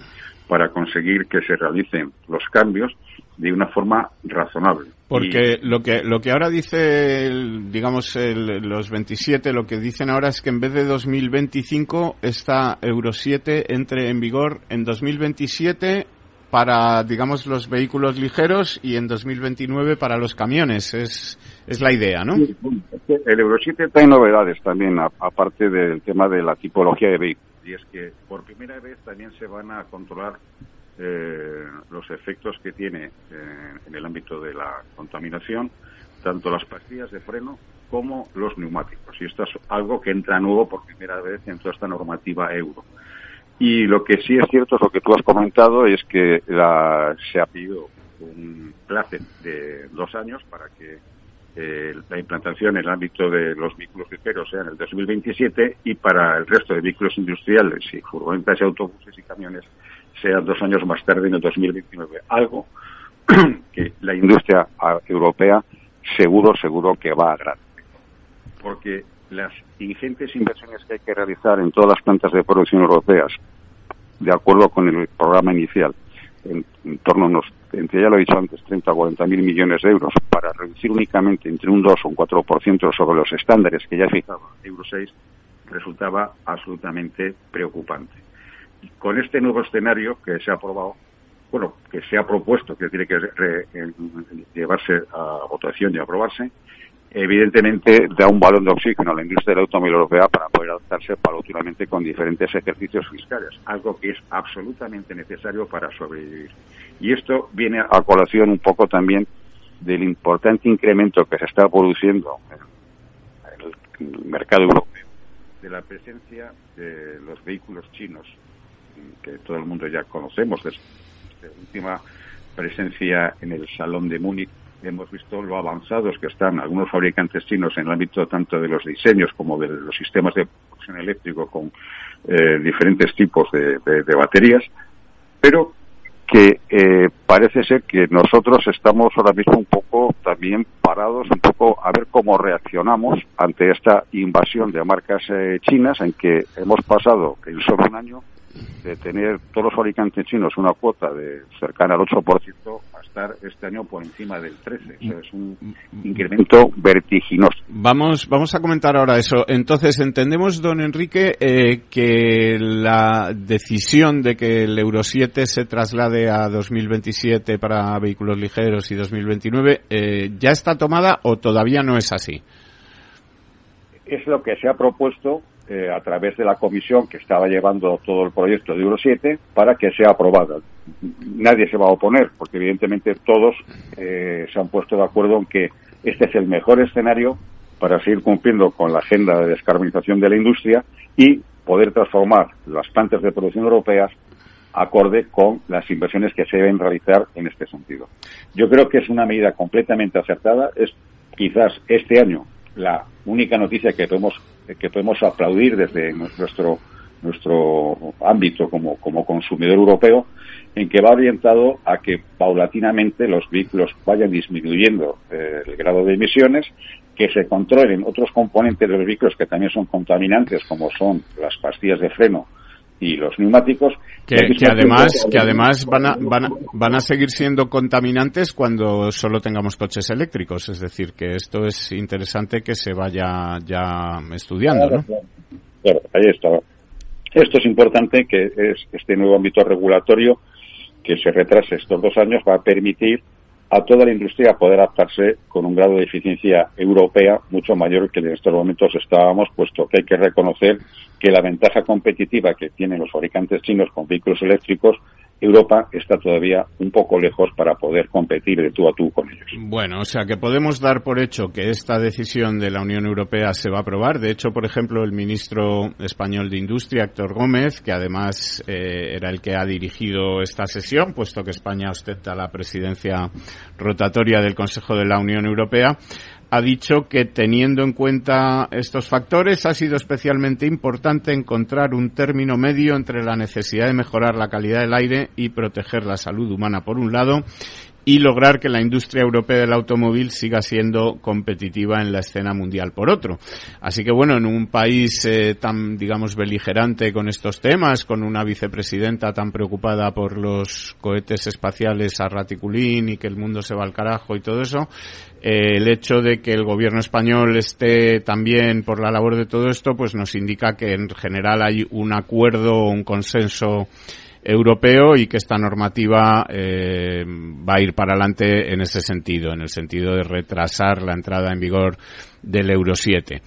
para conseguir que se realicen los cambios de una forma razonable. Porque y... lo que lo que ahora dice, el, digamos, el, los 27, lo que dicen ahora es que en vez de 2025 esta Euro 7 entre en vigor en 2027 para, digamos, los vehículos ligeros y en 2029 para los camiones. Es, es la idea, ¿no? El Euro 7 trae novedades también, aparte del tema de la tipología de vehículos. Y es que por primera vez también se van a controlar eh, los efectos que tiene eh, en el ámbito de la contaminación, tanto las pastillas de freno como los neumáticos. Y esto es algo que entra nuevo por primera vez en toda esta normativa euro. Y lo que sí es cierto es lo que tú has comentado, es que la, se ha pedido un plazo de dos años para que eh, la implantación en el ámbito de los vehículos ligeros sea en el 2027 y para el resto de vehículos industriales y furgonetas y autobuses y camiones sea dos años más tarde en el 2029. Algo que la industria europea seguro, seguro que va a agradecer. Porque las ingentes inversiones que hay que realizar en todas las plantas de producción europeas, de acuerdo con el programa inicial, en, torno a unos, entre ya lo he dicho antes, 30 o 40 mil millones de euros para reducir únicamente entre un 2 o un 4% sobre los estándares que ya fijaba Euro 6, resultaba absolutamente preocupante. Y con este nuevo escenario que se ha aprobado, bueno, que se ha propuesto, que tiene que re, llevarse a votación y aprobarse, evidentemente da un balón de oxígeno a la industria del automóvil europea para poder adaptarse paulatinamente con diferentes ejercicios fiscales, algo que es absolutamente necesario para sobrevivir. Y esto viene a colación un poco también del importante incremento que se está produciendo en el mercado europeo, de la presencia de los vehículos chinos, que todo el mundo ya conocemos, desde la última presencia en el Salón de Múnich hemos visto lo avanzados que están algunos fabricantes chinos en el ámbito tanto de los diseños como de los sistemas de producción eléctrico con eh, diferentes tipos de, baterías, pero que eh, parece ser que nosotros estamos ahora mismo un poco también parados, un poco a ver cómo reaccionamos ante esta invasión de marcas eh, chinas en que hemos pasado en solo un año de tener todos los fabricantes chinos una cuota de cercana al 8% a estar este año por encima del 13%. O sea, es un incremento vertiginoso. Vamos, vamos a comentar ahora eso. Entonces, entendemos, don Enrique, eh, que la decisión de que el Euro 7 se traslade a 2027 para vehículos ligeros y 2029 eh, ya está tomada o todavía no es así. Es lo que se ha propuesto eh, a través de la comisión que estaba llevando todo el proyecto de Euro 7 para que sea aprobada. Nadie se va a oponer, porque evidentemente todos eh, se han puesto de acuerdo en que este es el mejor escenario para seguir cumpliendo con la agenda de descarbonización de la industria y poder transformar las plantas de producción europeas acorde con las inversiones que se deben realizar en este sentido. Yo creo que es una medida completamente acertada. Es quizás este año la única noticia que podemos que podemos aplaudir desde nuestro nuestro ámbito como, como consumidor europeo en que va orientado a que paulatinamente los vehículos vayan disminuyendo eh, el grado de emisiones, que se controlen otros componentes de los vehículos que también son contaminantes, como son las pastillas de freno y los neumáticos. Que, que además que además van a, van a van a seguir siendo contaminantes cuando solo tengamos coches eléctricos. Es decir que esto es interesante que se vaya ya estudiando claro, ¿no? claro, ahí está. Esto es importante que es este nuevo ámbito regulatorio que se retrase estos dos años va a permitir a toda la industria poder adaptarse con un grado de eficiencia europea mucho mayor que en estos momentos estábamos, puesto que hay que reconocer que la ventaja competitiva que tienen los fabricantes chinos con vehículos eléctricos Europa está todavía un poco lejos para poder competir de tú a tú con ellos. Bueno, o sea que podemos dar por hecho que esta decisión de la Unión Europea se va a aprobar. De hecho, por ejemplo, el ministro español de Industria, Héctor Gómez, que además eh, era el que ha dirigido esta sesión, puesto que España ostenta la presidencia rotatoria del Consejo de la Unión Europea, ha dicho que teniendo en cuenta estos factores ha sido especialmente importante encontrar un término medio entre la necesidad de mejorar la calidad del aire y proteger la salud humana por un lado y lograr que la industria europea del automóvil siga siendo competitiva en la escena mundial por otro. Así que bueno, en un país eh, tan, digamos, beligerante con estos temas, con una vicepresidenta tan preocupada por los cohetes espaciales a raticulín y que el mundo se va al carajo y todo eso, eh, el hecho de que el gobierno español esté también por la labor de todo esto, pues nos indica que en general hay un acuerdo, un consenso europeo y que esta normativa eh, va a ir para adelante en ese sentido, en el sentido de retrasar la entrada en vigor del Euro 7.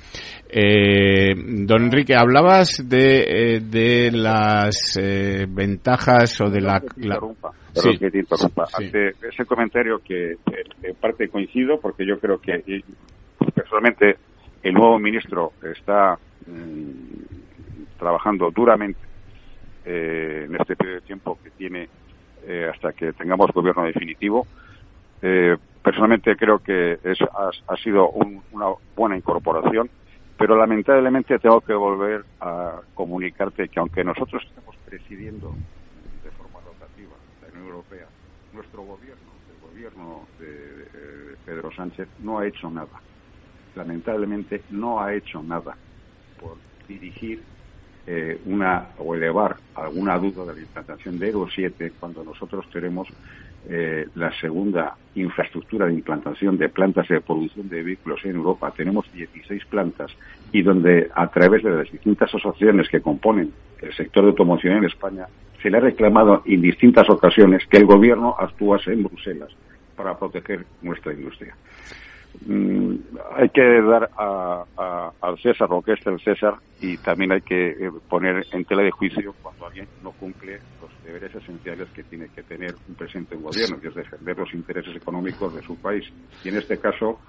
Eh, don Enrique, hablabas de, eh, de las eh, ventajas o de la... Sí. que te interrumpa. ese comentario que en parte coincido, porque yo creo que personalmente el nuevo ministro está mm, trabajando duramente eh, en este periodo de tiempo que tiene eh, hasta que tengamos gobierno definitivo. Eh, personalmente creo que es, ha, sido una buena incorporación, pero lamentablemente tengo que volver a comunicarte que aunque nosotros estemos presidiendo de forma rotativa la Unión Europea, nuestro gobierno, el gobierno de Pedro Sánchez, no ha hecho nada. Lamentablemente no ha hecho nada por dirigir eh, una o elevar alguna duda de la implantación de Euro 7 cuando nosotros tenemos eh, la segunda infraestructura de implantación de plantas de producción de vehículos en Europa. Tenemos 16 plantas y donde a través de las distintas asociaciones que componen el sector de automoción en España se le ha reclamado en distintas ocasiones que el gobierno actuase en Bruselas para proteger nuestra industria. Mm, hay que dar al César lo que es el César y también hay que eh, poner en tela de juicio cuando alguien no cumple los deberes esenciales que tiene que tener un presidente en gobierno, que es defender los intereses económicos de su país. Y en este caso,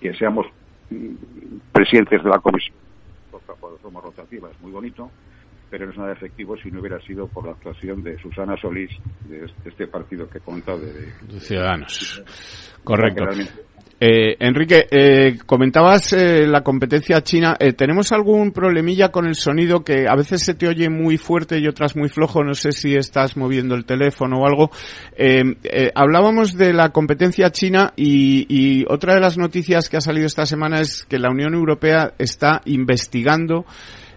que seamos mm, presidentes de la comisión de forma rotativa es muy bonito, pero no es nada efectivo si no hubiera sido por la actuación de Susana Solís, de este partido que he de, Ciudadanos. Correcto. Eh, Enrique, eh, comentabas eh, la competencia china. Eh, ¿Tenemos algún problemilla con el sonido que a veces se te oye muy fuerte y otras muy flojo? No sé si estás moviendo el teléfono o algo. hablábamos de la competencia china y, y otra de las noticias que ha salido esta semana es que la Unión Europea está investigando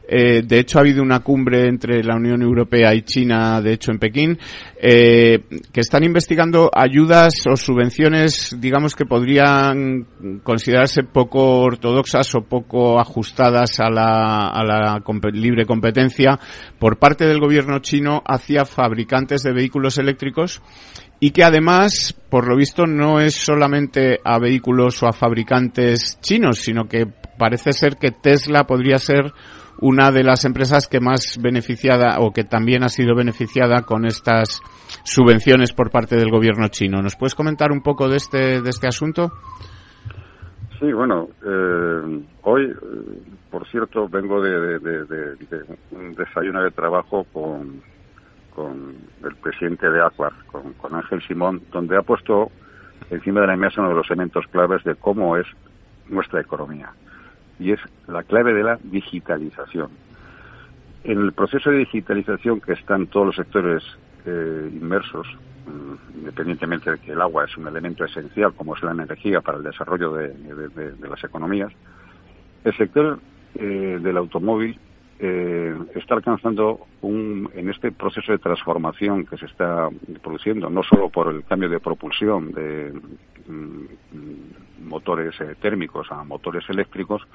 eh, de hecho, ha habido una cumbre entre la Unión Europea y China, de hecho, en Pekín, eh, que están investigando ayudas o subvenciones, digamos, que podrían considerarse poco ortodoxas o poco ajustadas a la, a la libre competencia por parte del gobierno chino hacia fabricantes de vehículos eléctricos y que además, por lo visto, no es solamente a vehículos o a fabricantes chinos, sino que parece ser que Tesla podría ser una de las empresas que más beneficiada o que también ha sido beneficiada con estas subvenciones por parte del gobierno chino. ¿Nos puedes comentar un poco de este, de este asunto? Sí, bueno, eh, hoy, eh, por cierto, vengo de, un desayuno de trabajo con, con el presidente de Aquar, con, con Ángel Simón, donde ha puesto encima de la mesa uno de los elementos claves de cómo es nuestra economía y es la clave de la digitalización. En el proceso de digitalización que están todos los sectores eh, inmersos, mm, independientemente de que el agua es un elemento esencial, como es la energía para el desarrollo de, las economías, el sector eh, del automóvil eh, está alcanzando un, en este proceso de transformación que se está produciendo, no solo por el cambio de propulsión de mm, motores térmicos a motores eléctricos,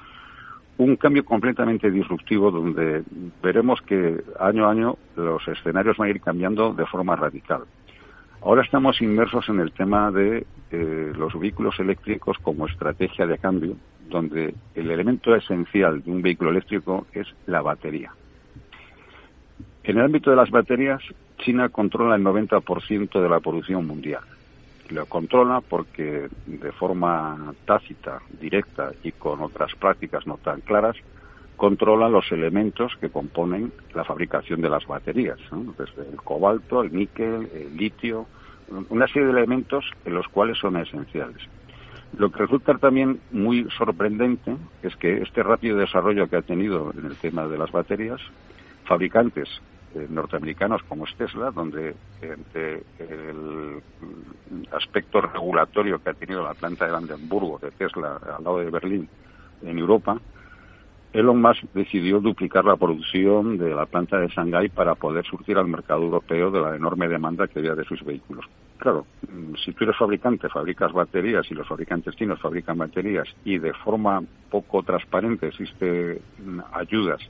un cambio completamente disruptivo donde veremos que año a año los escenarios van a ir cambiando de forma radical. Ahora estamos inmersos en el tema de eh, los vehículos eléctricos como estrategia de cambio, donde el elemento esencial de un vehículo eléctrico es la batería. En el ámbito de las baterías, China controla el 90% de la producción mundial. Lo controla porque de forma tácita, directa y con otras prácticas no tan claras, controla los elementos que componen la fabricación de las baterías, desde el cobalto, el níquel, el litio, una serie de elementos en los cuales son esenciales. Lo que resulta también muy sorprendente es que este rápido desarrollo que ha tenido en el tema de las baterías, fabricantes eh, norteamericanos como es Tesla, donde el aspecto regulatorio que ha tenido la planta de Brandenburgo de Tesla al lado de Berlín en Europa, Elon Musk decidió duplicar la producción de la planta de Shanghái para poder surtir al mercado europeo de la enorme demanda que había de sus vehículos. Claro, mm, si tú eres fabricante, fabricas baterías y los fabricantes chinos fabrican baterías y de forma poco transparente existen ayudas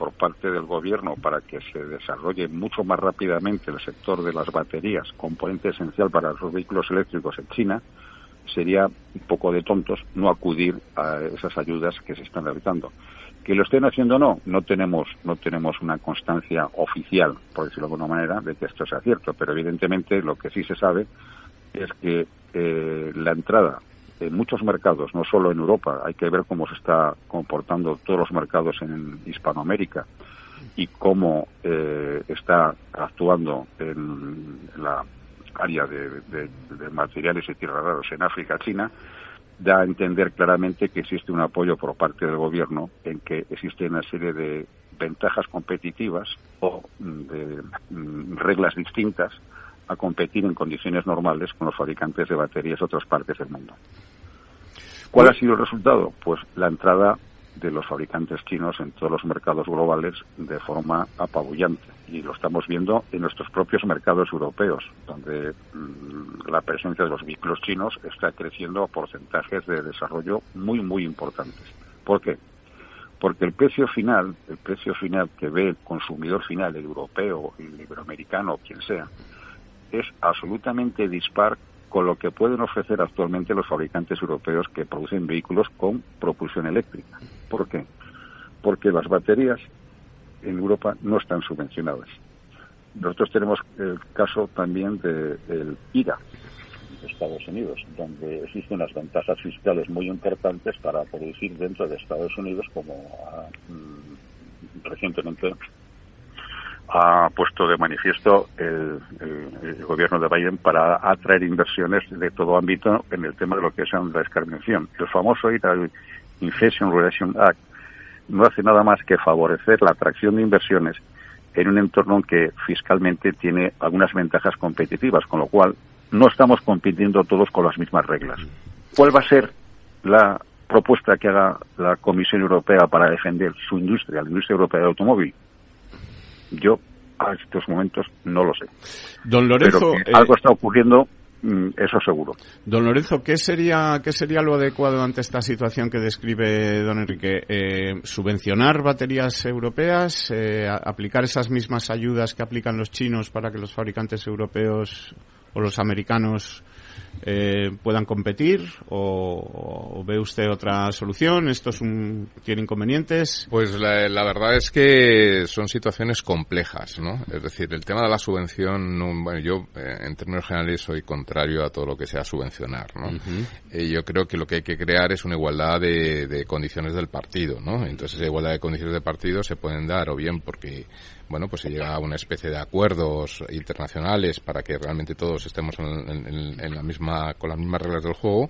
por parte del gobierno para que se desarrolle mucho más rápidamente el sector de las baterías, componente esencial para los vehículos eléctricos en China, sería un poco de tontos no acudir a esas ayudas que se están realizando. Que lo estén haciendo o no, no tenemos, no tenemos una constancia oficial, por decirlo de alguna manera, de que esto sea cierto, pero evidentemente lo que sí se sabe es que eh, la entrada en muchos mercados, no solo en Europa, hay que ver cómo se está comportando todos los mercados en Hispanoamérica y cómo eh, está actuando en la área de, materiales y tierras raros en África, China, da a entender claramente que existe un apoyo por parte del gobierno en que existe una serie de ventajas competitivas o de mm, reglas distintas a competir en condiciones normales con los fabricantes de baterías de otras partes del mundo. ¿Cuál ha sido el resultado? Pues la entrada de los fabricantes chinos en todos los mercados globales de forma apabullante. Y lo estamos viendo en nuestros propios mercados europeos, donde mm, la presencia de los vehículos chinos está creciendo a porcentajes de desarrollo muy, muy importantes. ¿Por qué? Porque el precio final, el precio final que ve el consumidor final, el europeo, el iberoamericano, quien sea, es absolutamente dispar con lo que pueden ofrecer actualmente los fabricantes europeos que producen vehículos con propulsión eléctrica. ¿Por qué? Porque las baterías en Europa no están subvencionadas. Nosotros tenemos el caso también del IRA de Estados Unidos, donde existen unas ventajas fiscales muy importantes para producir dentro de Estados Unidos, como mm, recientemente ha puesto de manifiesto el, gobierno de Biden para atraer inversiones de todo ámbito en el tema de lo que es la descarbonización. El famoso Inflation Relation Act no hace nada más que favorecer la atracción de inversiones en un entorno que fiscalmente tiene algunas ventajas competitivas, con lo cual no estamos compitiendo todos con las mismas reglas. ¿Cuál va a ser la propuesta que haga la Comisión Europea para defender su industria, la industria europea del automóvil? Yo a estos momentos no lo sé. Don Lorenzo, Pero algo está ocurriendo, mm, eso seguro. Don Lorenzo, ¿qué sería, ¿qué sería lo adecuado ante esta situación que describe don Enrique? Eh, ¿Subvencionar baterías europeas? Eh, ¿Aplicar esas mismas ayudas que aplican los chinos para que los fabricantes europeos o los americanos eh, puedan competir o, ve usted otra solución? ¿Esto es un, tiene inconvenientes? Pues la, verdad es que son situaciones complejas, ¿no? Es decir, el tema de la subvención, bueno, yo eh, en términos generales soy contrario a todo lo que sea subvencionar, ¿no? Eh, yo creo que lo que hay que crear es una igualdad de, de condiciones del partido, ¿no? Entonces esa igualdad de condiciones de partido se pueden dar o bien porque bueno, pues se llega a una especie de acuerdos internacionales para que realmente todos estemos en, la misma, con las mismas reglas del juego,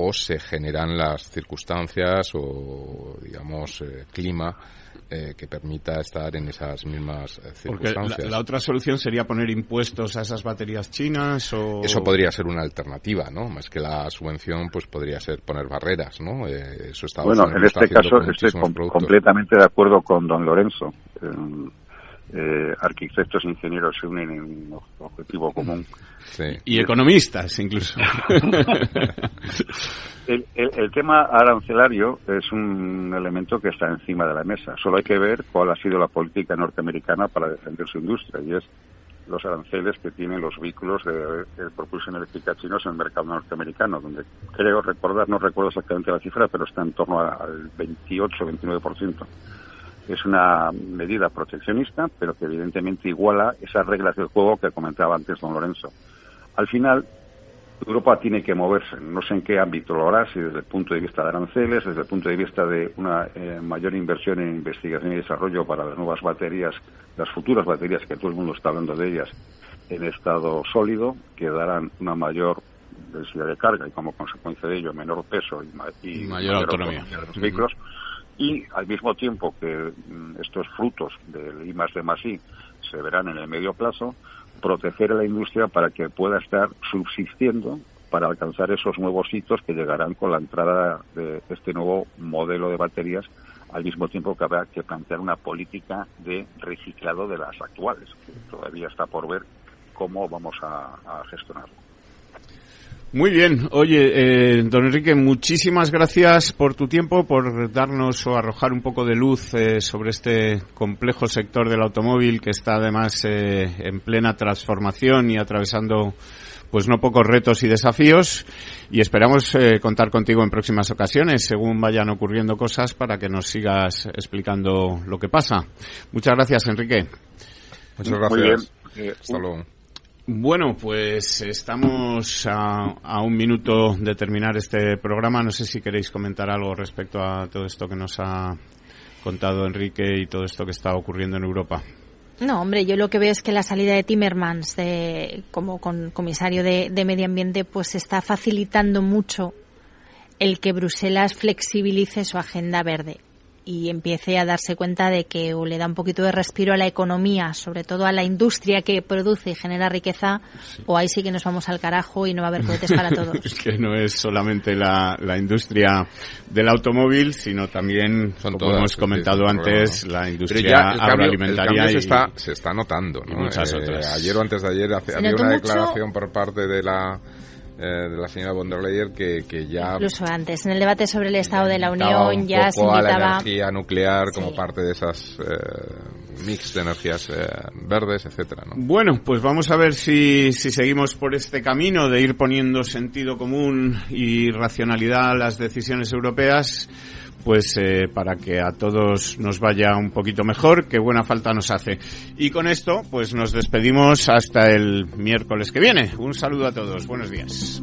o se generan las circunstancias o, digamos, eh, clima eh, que permita estar en esas mismas eh, circunstancias. Porque la, otra solución sería poner impuestos a esas baterías chinas o... Eso podría ser una alternativa, ¿no? Más que la subvención, pues podría ser poner barreras, ¿no? eso bueno, en este caso estoy completamente de acuerdo con don Lorenzo eh, arquitectos e ingenieros se unen en un objetivo común. Y economistas, incluso. el, el, tema arancelario es un elemento que está encima de la mesa. Solo hay que ver cuál ha sido la política norteamericana para defender su industria y es los aranceles que tienen los vehículos de, propulsión eléctrica chinos en el mercado norteamericano, donde creo recordar, no recuerdo exactamente la cifra, pero está en torno al 28-29%. Es una medida proteccionista, pero que evidentemente iguala esas reglas del juego que comentaba antes don Lorenzo. Al final, Europa tiene que moverse, no sé en qué ámbito lo hará, si desde el punto de vista de aranceles, desde el punto de vista de una eh, mayor inversión en investigación y desarrollo para las nuevas baterías, las futuras baterías, que todo el mundo está hablando de ellas, en estado sólido, que darán una mayor densidad de carga y como consecuencia de ello menor peso y, mayor, autonomía de los vehículos. Y al mismo tiempo que mm, estos frutos del I más D más I se verán en el medio plazo, proteger a la industria para que pueda estar subsistiendo para alcanzar esos nuevos hitos que llegarán con la entrada de este nuevo modelo de baterías, al mismo tiempo que habrá que plantear una política de reciclado de las actuales, que todavía está por ver cómo vamos a, gestionarlo. Muy bien. Oye, eh, don Enrique, muchísimas gracias por tu tiempo, por darnos o arrojar un poco de luz eh, sobre este complejo sector del automóvil que está además eh, en plena transformación y atravesando pues no pocos retos y desafíos y esperamos contar contigo en próximas ocasiones según vayan ocurriendo cosas para que nos sigas explicando lo que pasa. Muchas gracias, Enrique. Muchas gracias. Hasta luego. Bueno, pues estamos a, un minuto de terminar este programa. No sé si queréis comentar algo respecto a todo esto que nos ha contado Enrique y todo esto que está ocurriendo en Europa. No, hombre, yo lo que veo es que la salida de Timmermans como con comisario de, de Medio Ambiente pues está facilitando mucho el que Bruselas flexibilice su agenda verde y empiece a darse cuenta de que o le da un poquito de respiro a la economía, sobre todo a la industria que produce y genera riqueza, o ahí sí que nos vamos al carajo y no va a haber cohetes para todos. es que no es solamente la, la industria del automóvil, sino también, como hemos comentado antes, la industria agroalimentaria. se, está, se está notando. ¿no? muchas eh, otras. Ayer o antes de ayer había una declaración por parte de la eh, de la señora von der Leyen que, que ya... Incluso antes, en el debate sobre el Estado de la Unión ya se invitaba... a la energía nuclear como parte de esas eh, mix de energías eh, verdes, etcétera. ¿no? Bueno, pues vamos a ver si, si seguimos por este camino de ir poniendo sentido común y racionalidad a las decisiones europeas pues eh, para que a todos nos vaya un poquito mejor, que buena falta nos hace. Y con esto, pues nos despedimos hasta el miércoles que viene. Un saludo a todos, buenos días.